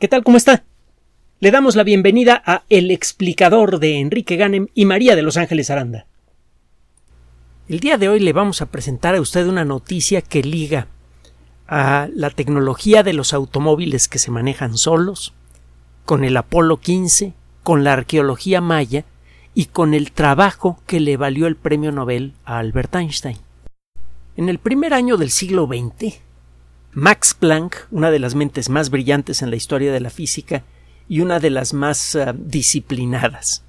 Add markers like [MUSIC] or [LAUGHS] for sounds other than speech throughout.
¿Qué tal? ¿Cómo está? Le damos la bienvenida a El explicador de Enrique Ganem y María de Los Ángeles Aranda. El día de hoy le vamos a presentar a usted una noticia que liga a la tecnología de los automóviles que se manejan solos, con el Apolo 15, con la arqueología maya y con el trabajo que le valió el premio Nobel a Albert Einstein. En el primer año del siglo XX, Max Planck, una de las mentes más brillantes en la historia de la física y una de las más uh, disciplinadas.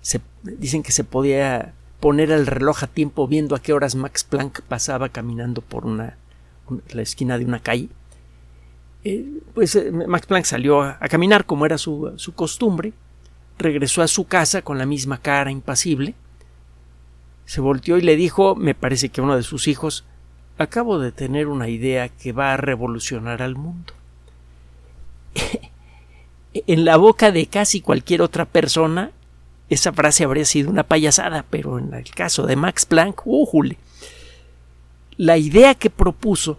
Se, dicen que se podía poner el reloj a tiempo viendo a qué horas Max Planck pasaba caminando por una, la esquina de una calle. Eh, pues eh, Max Planck salió a, caminar como era su, su, costumbre, regresó a su casa con la misma cara impasible, se volteó y le dijo, me parece que uno de sus hijos, acabo de tener una idea que va a revolucionar al mundo. [LAUGHS] en la boca de casi cualquier otra persona, esa frase habría sido una payasada, pero en el caso de Max Planck, ¡újule! La idea que propuso,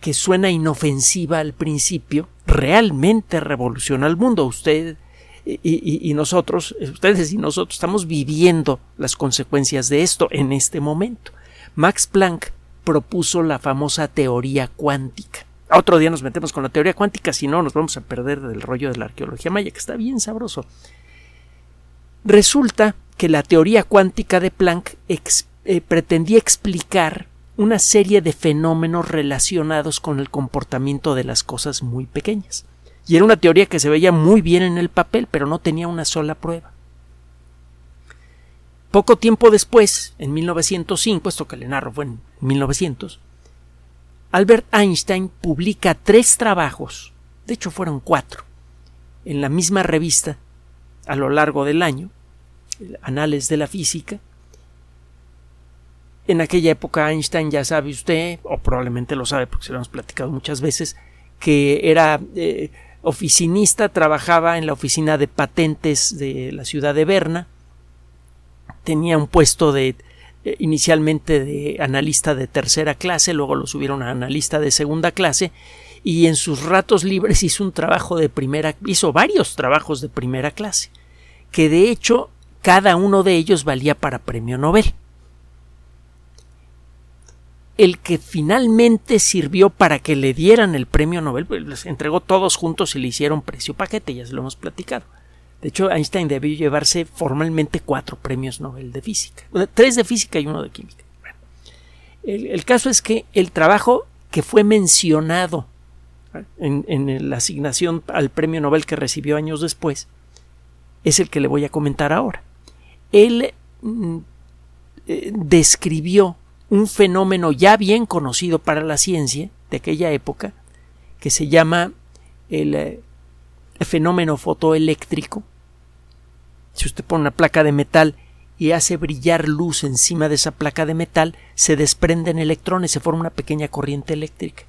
que suena inofensiva al principio, realmente revoluciona al mundo. Usted y, y, y, nosotros, ustedes y nosotros, estamos viviendo las consecuencias de esto en este momento. Max Planck propuso la famosa teoría cuántica. Otro día nos metemos con la teoría cuántica, si no nos vamos a perder del rollo de la arqueología maya, que está bien sabroso. Resulta que la teoría cuántica de Planck eh, pretendía explicar una serie de fenómenos relacionados con el comportamiento de las cosas muy pequeñas. Y era una teoría que se veía muy bien en el papel, pero no tenía una sola prueba. Poco tiempo después, en 1905, esto que le narro fue en 1900, Albert Einstein publica tres trabajos, de hecho fueron cuatro, en la misma revista a lo largo del año, Anales de la Física. En aquella época Einstein ya sabe usted, o probablemente lo sabe porque se lo hemos platicado muchas veces, que era eh, oficinista, trabajaba en la oficina de patentes de la ciudad de Berna, tenía un puesto de eh, inicialmente de analista de tercera clase, luego lo subieron a analista de segunda clase y en sus ratos libres [LAUGHS] hizo un trabajo de primera, hizo varios trabajos de primera clase, que de hecho cada uno de ellos valía para premio Nobel. El que finalmente sirvió para que le dieran el premio Nobel, pues les entregó todos juntos y le hicieron precio paquete, ya se lo hemos platicado. De hecho, Einstein debió llevarse formalmente cuatro premios Nobel de física. Tres de física y uno de química. Bueno, el, caso es que el trabajo que fue mencionado en, en, la asignación al premio Nobel que recibió años después es el que le voy a comentar ahora. Él mm, eh, describió un fenómeno ya bien conocido para la ciencia de aquella época que se llama el, eh, el fenómeno fotoeléctrico si usted pone una placa de metal y hace brillar luz encima de esa placa de metal, se desprenden electrones, se forma una pequeña corriente eléctrica.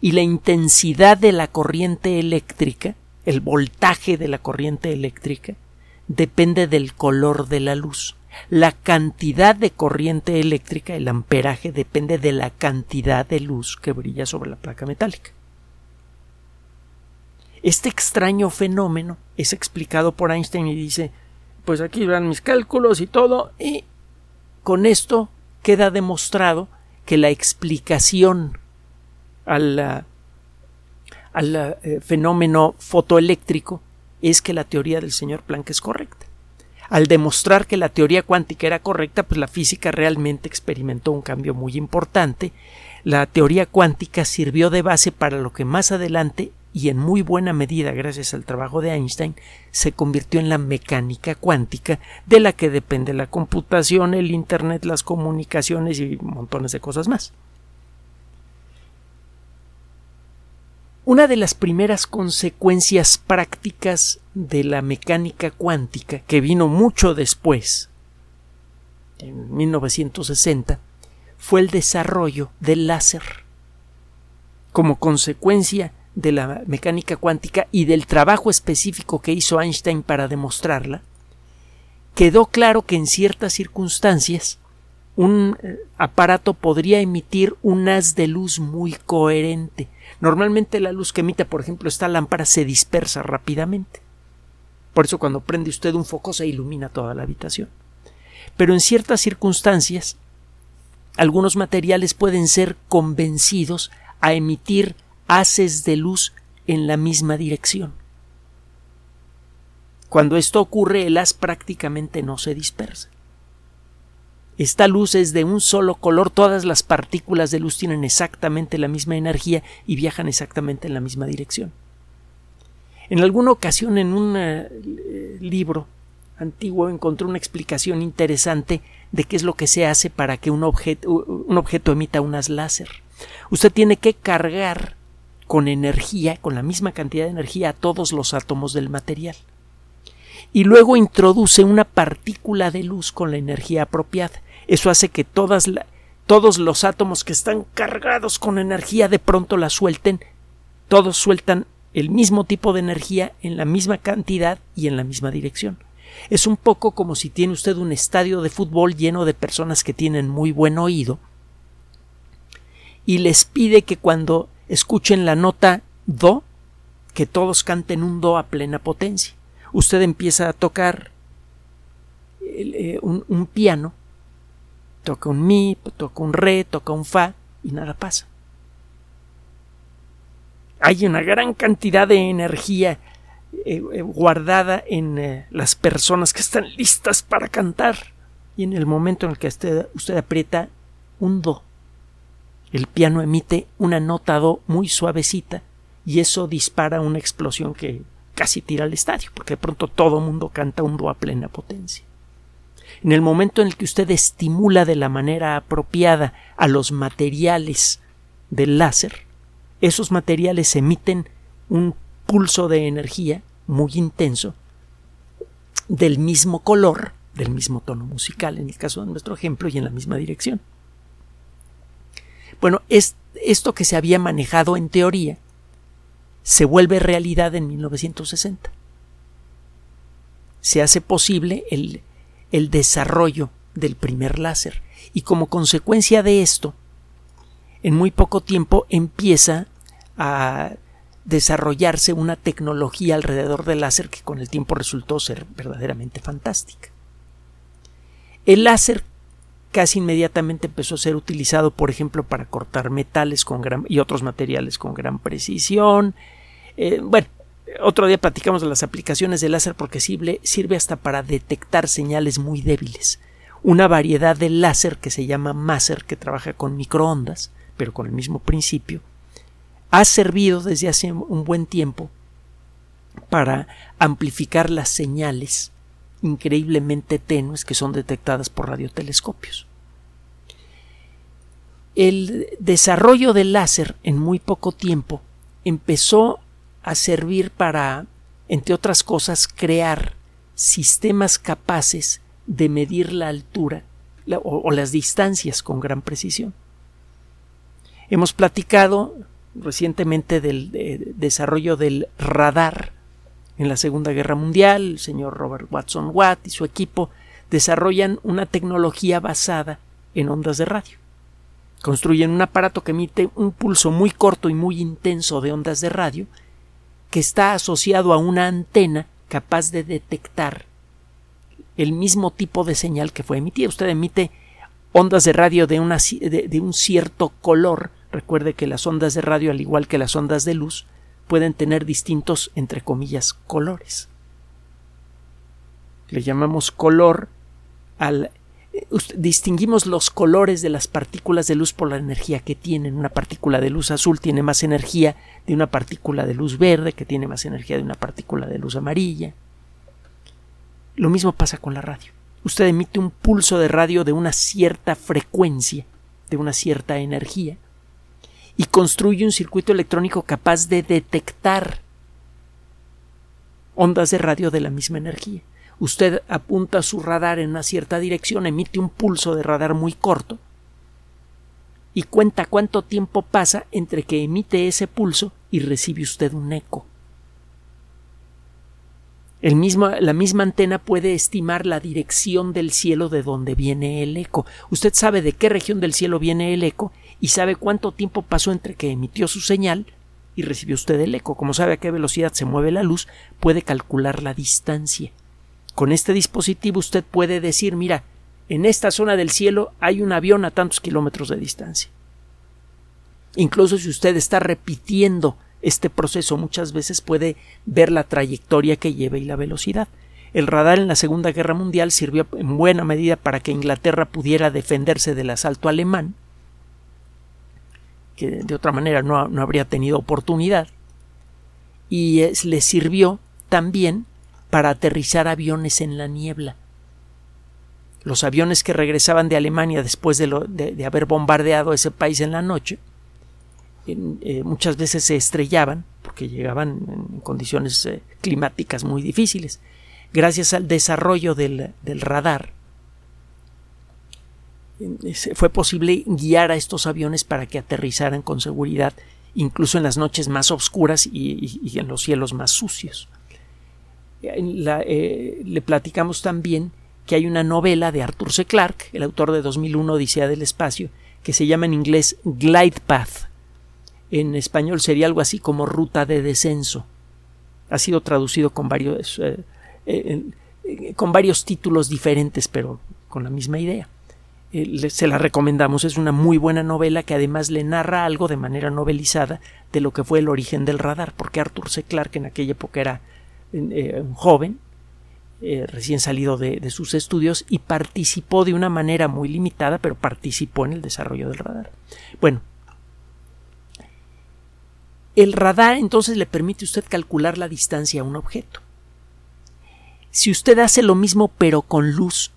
Y la intensidad de la corriente eléctrica, el voltaje de la corriente eléctrica, depende del color de la luz. La cantidad de corriente eléctrica, el amperaje, depende de la cantidad de luz que brilla sobre la placa metálica. Este extraño fenómeno es explicado por Einstein y dice pues aquí van mis cálculos y todo, y con esto queda demostrado que la explicación al, al eh, fenómeno fotoeléctrico es que la teoría del señor Planck es correcta. Al demostrar que la teoría cuántica era correcta, pues la física realmente experimentó un cambio muy importante. La teoría cuántica sirvió de base para lo que más adelante y en muy buena medida gracias al trabajo de Einstein se convirtió en la mecánica cuántica de la que depende la computación, el Internet, las comunicaciones y montones de cosas más. Una de las primeras consecuencias prácticas de la mecánica cuántica, que vino mucho después, en 1960, fue el desarrollo del láser. Como consecuencia de la mecánica cuántica y del trabajo específico que hizo Einstein para demostrarla, quedó claro que en ciertas circunstancias un eh, aparato podría emitir un haz de luz muy coherente. Normalmente la luz que emite, por ejemplo, esta lámpara se dispersa rápidamente. Por eso cuando prende usted un foco se ilumina toda la habitación. Pero en ciertas circunstancias, algunos materiales pueden ser convencidos a emitir haces de luz en la misma dirección. Cuando esto ocurre, el haz prácticamente no se dispersa. Esta luz es de un solo color, todas las partículas de luz tienen exactamente la misma energía y viajan exactamente en la misma dirección. En alguna ocasión en un eh, libro antiguo encontré una explicación interesante de qué es lo que se hace para que un objeto, un objeto emita unas láser. Usted tiene que cargar con energía, con la misma cantidad de energía a todos los átomos del material. Y luego introduce una partícula de luz con la energía apropiada. Eso hace que todos los átomos que están cargados con energía de pronto la suelten, todos sueltan el mismo tipo de energía en la misma cantidad y en la misma dirección. Es un poco como si tiene usted un estadio de fútbol lleno de personas que tienen muy buen oído y les pide que cuando escuchen la nota do, que todos canten un do a plena potencia. Usted empieza a tocar eh, un piano Toca un mi, toca un re, toca un fa y nada pasa. Hay una gran cantidad de energía eh, eh, guardada en las personas que están listas para cantar. Y en el momento en el que usted, usted aprieta un do, el piano emite una nota do muy suavecita y eso dispara una explosión que casi tira al estadio, porque de pronto todo mundo canta un do a plena potencia. En el momento en el que usted estimula de la manera apropiada a los materiales del láser, esos materiales emiten un pulso de energía muy intenso del mismo color, del mismo tono musical, en el caso de nuestro ejemplo, y en la misma dirección. Bueno, es, esto que se había manejado en teoría se vuelve realidad en 1960. Se hace posible el el desarrollo del primer láser y como consecuencia de esto, en muy poco tiempo empieza a desarrollarse una tecnología alrededor del láser que con el tiempo resultó ser verdaderamente fantástica. El láser casi inmediatamente empezó a ser utilizado, por ejemplo, para cortar metales y otros materiales con gran precisión. Eh, bueno, otro día platicamos de las aplicaciones del láser porque sirve, sirve hasta para detectar señales muy débiles. Una variedad de láser que se llama Maser, que trabaja con microondas, pero con el mismo principio, ha servido desde hace un buen tiempo para amplificar las señales increíblemente tenues que son detectadas por radiotelescopios. El desarrollo del láser en muy poco tiempo empezó a servir para, entre otras cosas, crear sistemas capaces de medir la altura o, las distancias con gran precisión. Hemos platicado recientemente del desarrollo del radar en la Segunda Guerra Mundial. El señor Robert Watson Watt y su equipo desarrollan una tecnología basada en ondas de radio. Construyen un aparato que emite un pulso muy corto y muy intenso de ondas de radio que está asociado a una antena capaz de detectar el mismo tipo de señal que fue emitida. Usted emite ondas de radio de, de, un cierto color. Recuerde que las ondas de radio, al igual que las ondas de luz, pueden tener distintos, entre comillas, colores. Le llamamos color al distinguimos los colores de las partículas de luz por la energía que tienen. Una partícula de luz azul tiene más energía de una partícula de luz verde, que tiene más energía de una partícula de luz amarilla. Lo mismo pasa con la radio. Usted emite un pulso de radio de una cierta frecuencia, de una cierta energía, y construye un circuito electrónico capaz de detectar ondas de radio de la misma energía usted apunta su radar en una cierta dirección, emite un pulso de radar muy corto y cuenta cuánto tiempo pasa entre que emite ese pulso y recibe usted un eco. El mismo, la misma antena puede estimar la dirección del cielo de donde viene el eco. Usted sabe de qué región del cielo viene el eco y sabe cuánto tiempo pasó entre que emitió su señal y recibió usted el eco. Como sabe a qué velocidad se mueve la luz, puede calcular la distancia. Con este dispositivo usted puede decir, mira, en esta zona del cielo hay un avión a tantos kilómetros de distancia. Incluso si usted está repitiendo este proceso muchas veces puede ver la trayectoria que lleva y la velocidad. El radar en la Segunda Guerra Mundial sirvió en buena medida para que Inglaterra pudiera defenderse del asalto alemán, que de otra manera no, habría tenido oportunidad, y le sirvió también para aterrizar aviones en la niebla. Los aviones que regresaban de Alemania después de, haber bombardeado ese país en la noche, eh, muchas veces se estrellaban porque llegaban en condiciones eh, climáticas muy difíciles. Gracias al desarrollo del, radar, fue posible guiar a estos aviones para que aterrizaran con seguridad, incluso en las noches más oscuras y, en los cielos más sucios. Eh, le platicamos también que hay una novela de Arthur C. Clarke, el autor de 2001 Odisea del Espacio, que se llama en inglés Glide Path. En español sería algo así como Ruta de Descenso. Ha sido traducido con varios, eh, eh, con varios títulos diferentes, pero con la misma idea. Se la recomendamos, es una muy buena novela que además le narra algo de manera novelizada de lo que fue el origen del radar, porque Arthur C. Clarke en aquella época era un joven, eh, recién salido de, sus estudios y participó de una manera muy limitada, pero participó en el desarrollo del radar. Bueno, el radar entonces le permite a usted calcular la distancia a un objeto. Si usted hace lo mismo pero con luz,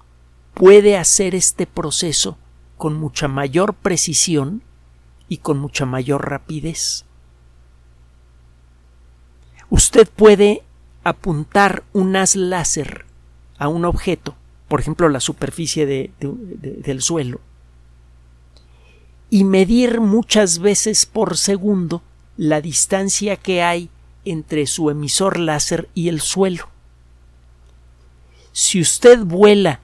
puede hacer este proceso con mucha mayor precisión y con mucha mayor rapidez. Usted puede apuntar un haz láser a un objeto, por ejemplo la superficie del suelo, y medir muchas veces por segundo la distancia que hay entre su emisor láser y el suelo. Si usted vuela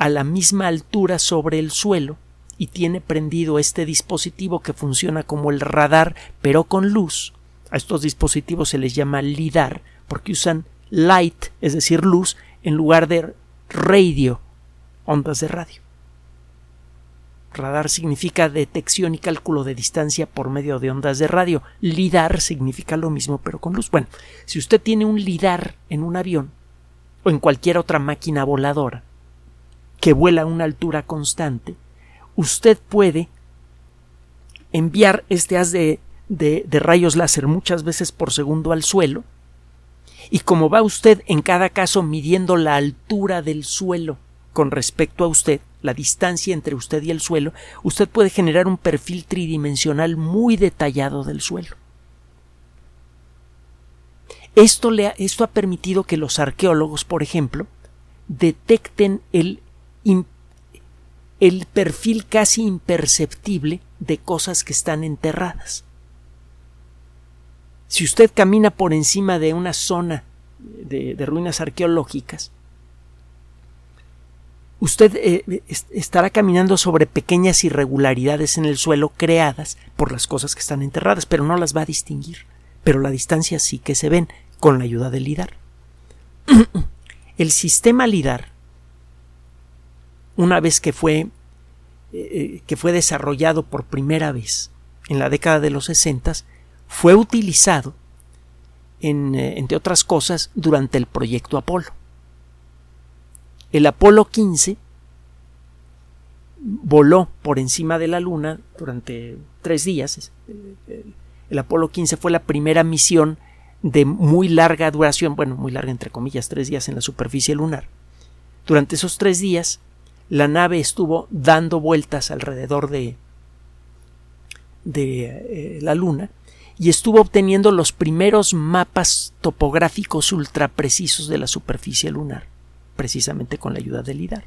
a la misma altura sobre el suelo y tiene prendido este dispositivo que funciona como el radar pero con luz, a estos dispositivos se les llama LIDAR porque usan light, es decir, luz, en lugar de radio, ondas de radio. Radar significa detección y cálculo de distancia por medio de ondas de radio. LIDAR significa lo mismo pero con luz. Bueno, si usted tiene un LIDAR en un avión o en cualquier otra máquina voladora que vuela a una altura constante, usted puede enviar este haz de, de rayos láser muchas veces por segundo al suelo y como va usted en cada caso midiendo la altura del suelo con respecto a usted, la distancia entre usted y el suelo, usted puede generar un perfil tridimensional muy detallado del suelo. Esto, le esto ha permitido que los arqueólogos, por ejemplo, detecten el, el perfil casi imperceptible de cosas que están enterradas. Si usted camina por encima de una zona de, ruinas arqueológicas, usted eh, estará caminando sobre pequeñas irregularidades en el suelo creadas por las cosas que están enterradas, pero no las va a distinguir. Pero la distancia sí que se ven con la ayuda del LIDAR. [CLEARS THROAT] el sistema LIDAR, una vez que fue, eh, eh, que fue desarrollado por primera vez en la década de los sesentas, fue utilizado, eh, entre otras cosas, durante el proyecto Apolo. El Apolo 15 voló por encima de la Luna durante tres días. El Apolo 15 fue la primera misión de muy larga duración, bueno, muy larga entre comillas, tres días en la superficie lunar. Durante esos tres días, la nave estuvo dando vueltas alrededor de, eh, la Luna y estuvo obteniendo los primeros mapas topográficos ultraprecisos de la superficie lunar, precisamente con la ayuda del LIDAR.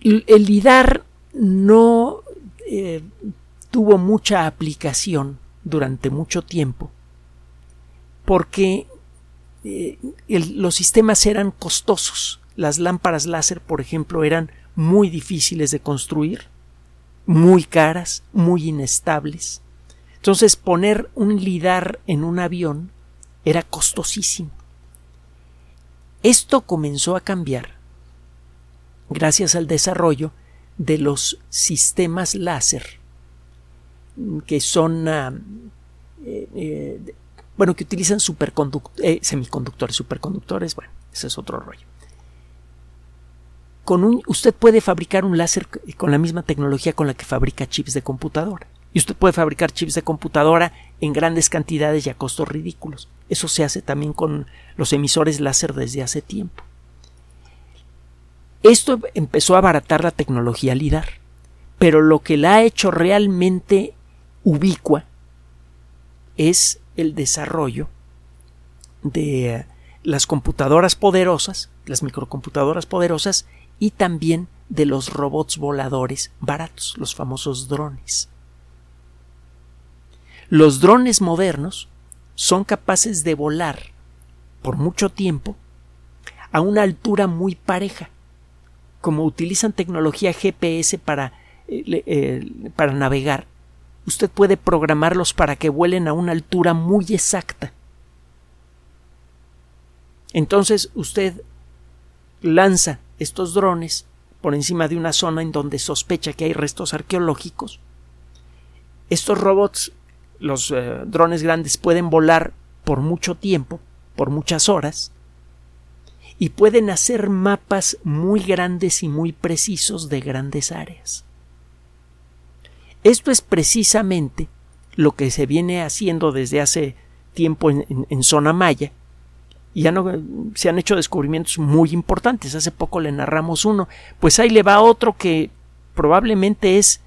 El LIDAR no eh, tuvo mucha aplicación durante mucho tiempo porque eh, los sistemas eran costosos. Las lámparas láser, por ejemplo, eran muy difíciles de construir, muy caras, muy inestables. Entonces poner un lidar en un avión era costosísimo. Esto comenzó a cambiar gracias al desarrollo de los sistemas láser que son ah, eh, eh, bueno que utilizan eh, semiconductores superconductores bueno ese es otro rollo con usted puede fabricar un láser con la misma tecnología con la que fabrica chips de computadora y usted puede fabricar chips de computadora en grandes cantidades y a costos ridículos. Eso se hace también con los emisores láser desde hace tiempo. Esto empezó a abaratar la tecnología LIDAR, pero lo que la ha hecho realmente ubicua es el desarrollo de las computadoras poderosas, las microcomputadoras poderosas y también de los robots voladores baratos, los famosos drones. Los drones modernos son capaces de volar por mucho tiempo a una altura muy pareja. Como utilizan tecnología GPS para, eh, eh, para navegar, usted puede programarlos para que vuelen a una altura muy exacta. Entonces usted lanza estos drones por encima de una zona en donde sospecha que hay restos arqueológicos. Estos robots los eh, drones grandes pueden volar por mucho tiempo, por muchas horas, y pueden hacer mapas muy grandes y muy precisos de grandes áreas. Esto es precisamente lo que se viene haciendo desde hace tiempo en, zona maya, y ya no se han hecho descubrimientos muy importantes. Hace poco le narramos uno, pues ahí le va otro que probablemente es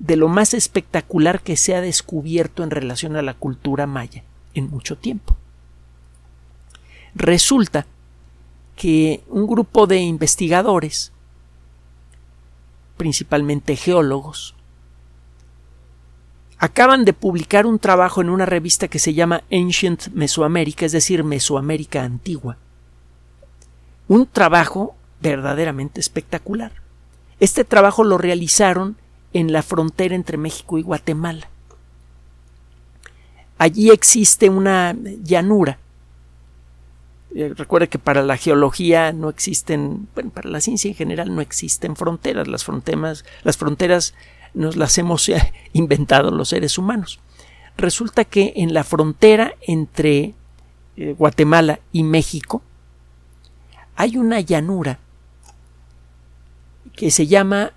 de lo más espectacular que se ha descubierto en relación a la cultura maya en mucho tiempo. Resulta que un grupo de investigadores, principalmente geólogos, acaban de publicar un trabajo en una revista que se llama Ancient Mesoamérica, es decir, Mesoamérica Antigua. Un trabajo verdaderamente espectacular. Este trabajo lo realizaron en la frontera entre México y Guatemala. Allí existe una llanura. Eh, recuerde que para la geología no existen, bueno, para la ciencia en general no existen fronteras. Las fronteras, las fronteras nos las hemos eh, inventado los seres humanos. Resulta que en la frontera entre eh, Guatemala y México hay una llanura que se llama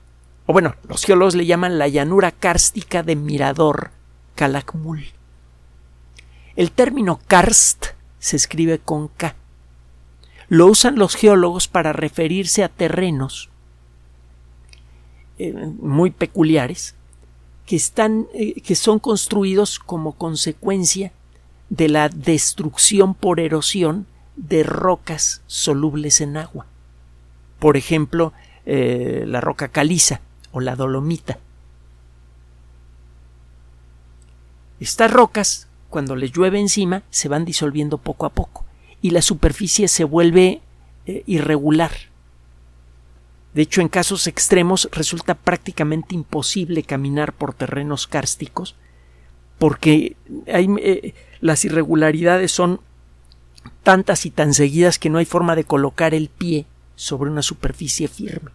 o bueno, los geólogos le llaman la llanura kárstica de Mirador, Calakmul. El término karst se escribe con K. Lo usan los geólogos para referirse a terrenos eh, muy peculiares que, están, eh, que son construidos como consecuencia de la destrucción por erosión de rocas solubles en agua. Por ejemplo, eh, la roca caliza o la dolomita. Estas rocas, cuando les llueve encima, se van disolviendo poco a poco y la superficie se vuelve irregular. De hecho, en casos extremos resulta prácticamente imposible caminar por terrenos kársticos porque eh, las irregularidades son tantas y tan seguidas que no hay forma de colocar el pie sobre una superficie firme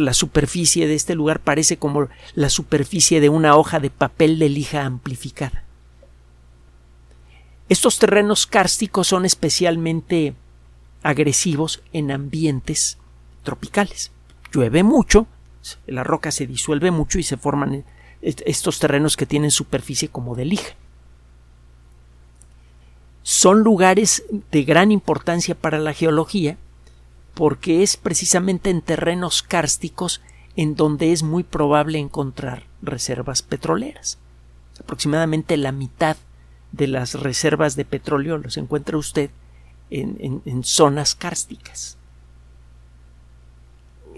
la superficie de este lugar parece como la superficie de una hoja de papel de lija amplificada. Estos terrenos kársticos son especialmente agresivos en ambientes tropicales. Llueve mucho, la roca se disuelve mucho y se forman estos terrenos que tienen superficie como de lija. Son lugares de gran importancia para la geología porque es precisamente en terrenos kársticos en donde es muy probable encontrar reservas petroleras. Aproximadamente la mitad de las reservas de petróleo los encuentra usted en, zonas kársticas.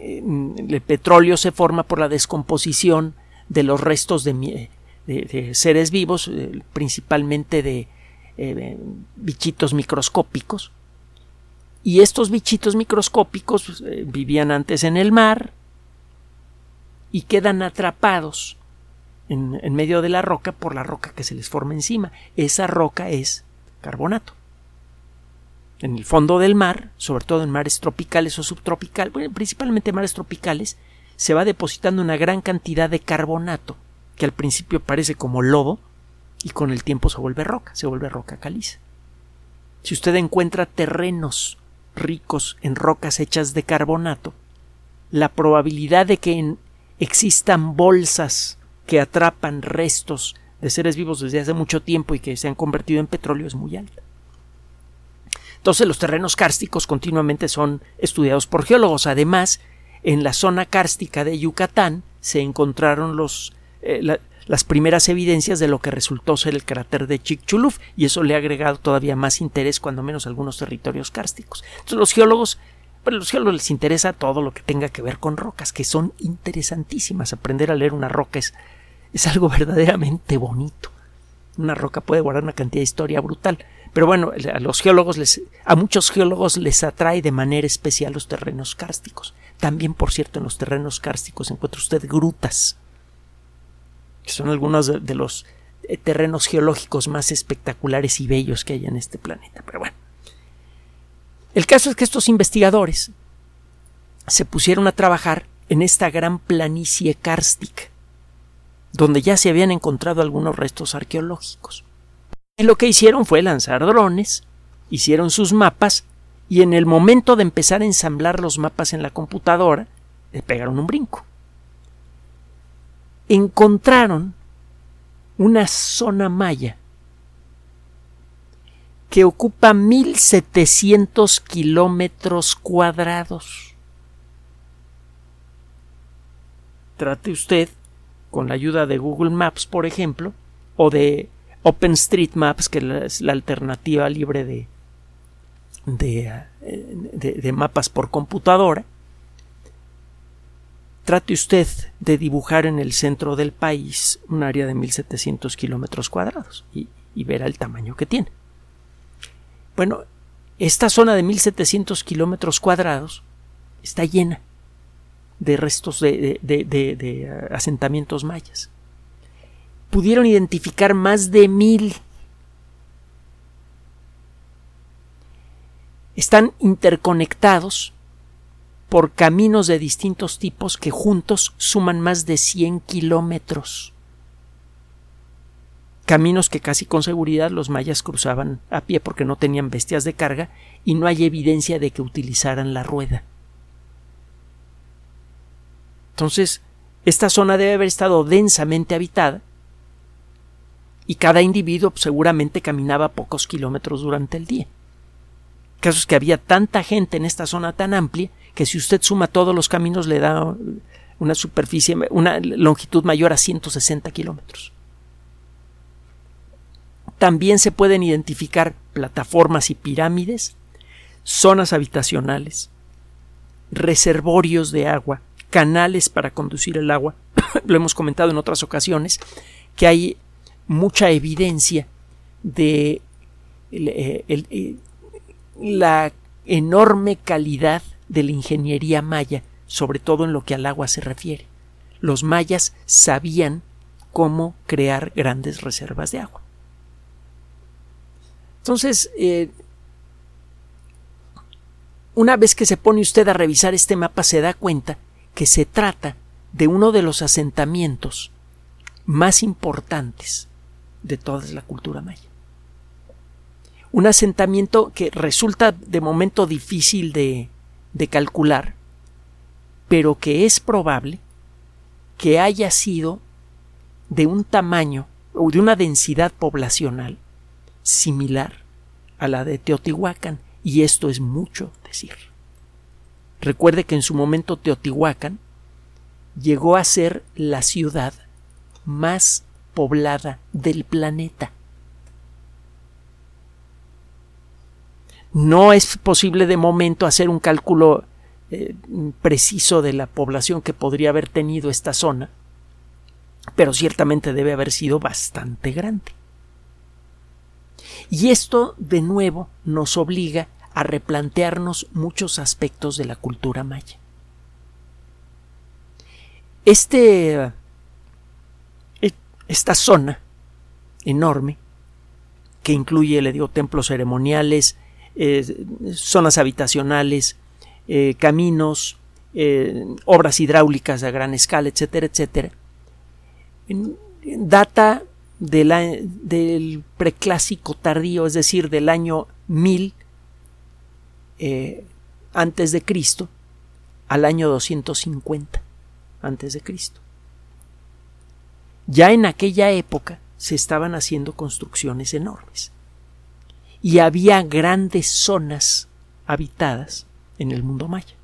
El petróleo se forma por la descomposición de los restos de, seres vivos, eh, principalmente de eh, bichitos microscópicos. Y estos bichitos microscópicos pues, eh, vivían antes en el mar y quedan atrapados en, en medio de la roca por la roca que se les forma encima. Esa roca es carbonato en el fondo del mar, sobre todo en mares tropicales o subtropicales, bueno, principalmente mares tropicales, se va depositando una gran cantidad de carbonato, que al principio parece como lodo, y con el tiempo se vuelve roca, se vuelve roca caliza. Si usted encuentra terrenos ricos en rocas hechas de carbonato, la probabilidad de que existan bolsas que atrapan restos de seres vivos desde hace mucho tiempo y que se han convertido en petróleo es muy alta. Entonces los terrenos kársticos continuamente son estudiados por geólogos. Además, en la zona kárstica de Yucatán se encontraron los, eh, las primeras evidencias de lo que resultó ser el cráter de Chicxulub y eso le ha agregado todavía más interés cuando menos algunos territorios kársticos. Entonces los geólogos a los geólogos les interesa todo lo que tenga que ver con rocas, que son interesantísimas. Aprender a leer una roca es, es algo [LAUGHS] verdaderamente bonito. Una roca puede guardar una cantidad de historia brutal. Pero bueno, a los geólogos les, a muchos geólogos les atrae de manera especial los terrenos kársticos. También, por cierto, en los terrenos kársticos encuentra usted grutas, que son algunos de, los eh, terrenos geológicos más espectaculares y bellos que hay en este planeta. Pero bueno, el caso es que estos investigadores se pusieron a trabajar en esta gran planicie kárstica, donde ya se habían encontrado algunos restos arqueológicos. Lo que hicieron fue lanzar drones, hicieron sus mapas y en el momento de empezar a ensamblar los mapas en la computadora, le pegaron un brinco. Encontraron una zona maya que ocupa 1700 kilómetros cuadrados. Trate usted, con la ayuda de Google Maps, por ejemplo, o de OpenStreetMaps, que es la alternativa libre de, de, de, mapas por computadora, trate usted de dibujar en el centro del país un área de 1700 kilómetros cuadrados y, y, verá el tamaño que tiene. Bueno, esta zona de 1700 kilómetros cuadrados está llena de restos de, de asentamientos mayas pudieron identificar más de mil. Están interconectados por caminos de distintos tipos que juntos suman más de 100 kilómetros. Caminos que casi con seguridad los mayas cruzaban a pie porque no tenían bestias de carga y no hay evidencia de que utilizaran la rueda. Entonces, esta zona debe haber estado densamente habitada y cada individuo seguramente caminaba pocos kilómetros durante el día. El caso es que había tanta gente en esta zona tan amplia que si usted suma todos los caminos le da una superficie, una longitud mayor a 160 kilómetros. También se pueden identificar plataformas y pirámides, zonas habitacionales, reservorios de agua, canales para conducir el agua. [COUGHS] Lo hemos comentado en otras ocasiones, que hay mucha evidencia de eh, eh, la enorme calidad de la ingeniería maya, sobre todo en lo que al agua se refiere. Los mayas sabían cómo crear grandes reservas de agua. Entonces, eh, una vez que se pone usted a revisar este mapa, se da cuenta que se trata de uno de los asentamientos más importantes de toda la cultura maya. Un asentamiento que resulta de momento difícil de, de calcular, pero que es probable que haya sido de un tamaño o de una densidad poblacional similar a la de Teotihuacán, y esto es mucho decir. Recuerde que en su momento Teotihuacán llegó a ser la ciudad más poblada del planeta. No es posible de momento hacer un cálculo eh, preciso de la población que podría haber tenido esta zona, pero ciertamente debe haber sido bastante grande. Y esto, de nuevo, nos obliga a replantearnos muchos aspectos de la cultura maya. Este, esta zona enorme, que incluye, le digo, templos ceremoniales, eh, zonas habitacionales, eh, caminos, eh, obras hidráulicas a gran escala, etcétera, etcétera, data del preclásico tardío, es decir, del año 1000 antes de Cristo al año 250 antes de Cristo. Ya en aquella época se estaban haciendo construcciones enormes y había grandes zonas habitadas en el mundo maya.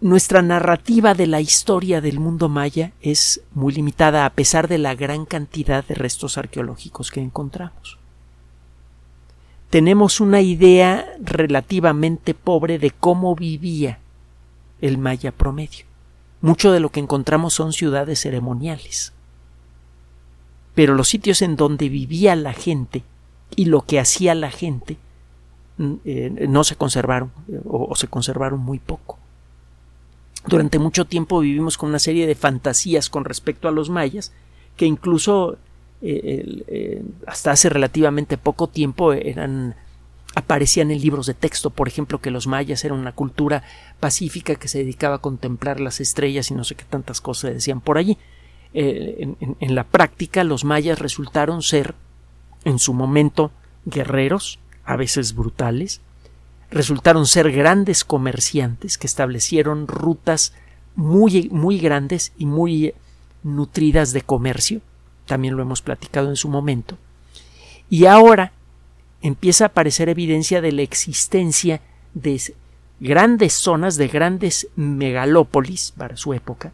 Nuestra narrativa de la historia del mundo maya es muy limitada a pesar de la gran cantidad de restos arqueológicos que encontramos. Tenemos una idea relativamente pobre de cómo vivía el maya promedio. Mucho de lo que encontramos son ciudades ceremoniales. Pero los sitios en donde vivía la gente y lo que hacía la gente mm, eh, no se conservaron o, se conservaron muy poco. Durante mucho tiempo vivimos con una serie de fantasías con respecto a los mayas que incluso eh, eh, hasta hace relativamente poco tiempo eran aparecían en libros de texto, por ejemplo, que los mayas eran una cultura pacífica que se dedicaba a contemplar las estrellas y no sé qué tantas cosas decían por allí. Eh, en, la práctica, los mayas resultaron ser, en su momento, guerreros, a veces brutales, resultaron ser grandes comerciantes que establecieron rutas muy, muy grandes y muy nutridas de comercio, también lo hemos platicado en su momento, y ahora empieza a aparecer evidencia de la existencia de grandes zonas, de grandes megalópolis para su época,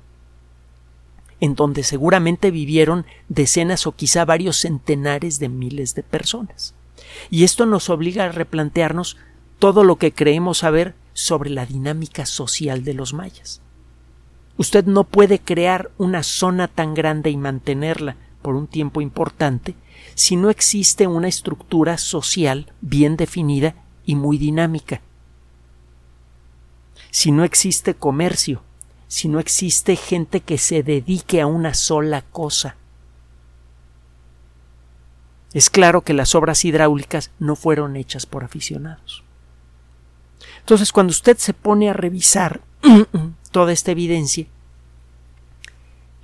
en donde seguramente vivieron decenas o quizá varios centenares de miles de personas. Y esto nos obliga a replantearnos todo lo que creemos saber sobre la dinámica social de los mayas. Usted no puede crear una zona tan grande y mantenerla por un tiempo importante si no existe una estructura social bien definida y muy dinámica. Si no existe comercio, si no existe gente que se dedique a una sola cosa. Es claro que las obras hidráulicas no fueron hechas por aficionados. Entonces, cuando usted se pone a revisar [CLEARS THROAT] toda esta evidencia,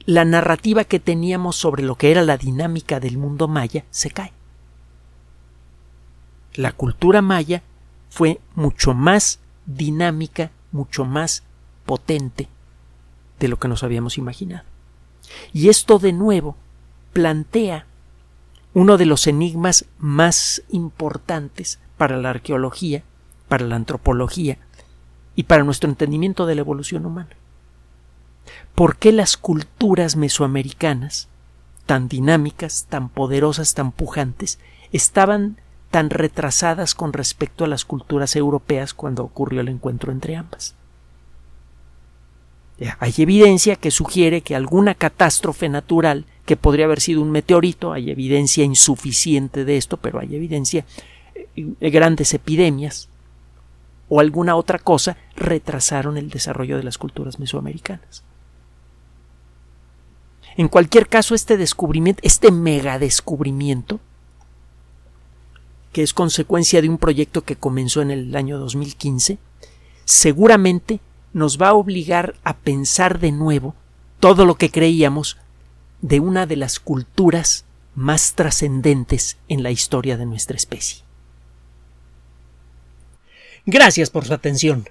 la narrativa que teníamos sobre lo que era la dinámica del mundo maya se cae. La cultura maya fue mucho más dinámica, mucho más potente de lo que nos habíamos imaginado. Y esto de nuevo plantea uno de los enigmas más importantes para la arqueología, para la antropología y para nuestro entendimiento de la evolución humana por qué las culturas mesoamericanas, tan dinámicas, tan poderosas, tan pujantes, estaban tan retrasadas con respecto a las culturas europeas cuando ocurrió el encuentro entre ambas. Hay evidencia que sugiere que alguna catástrofe natural, que podría haber sido un meteorito, hay evidencia insuficiente de esto, pero hay evidencia, de eh, grandes epidemias o alguna otra cosa retrasaron el desarrollo de las culturas mesoamericanas. En cualquier caso, este descubrimiento, este mega descubrimiento, que es consecuencia de un proyecto que comenzó en el año 2015, seguramente nos va a obligar a pensar de nuevo todo lo que creíamos de una de las culturas más trascendentes en la historia de nuestra especie. Gracias por su atención.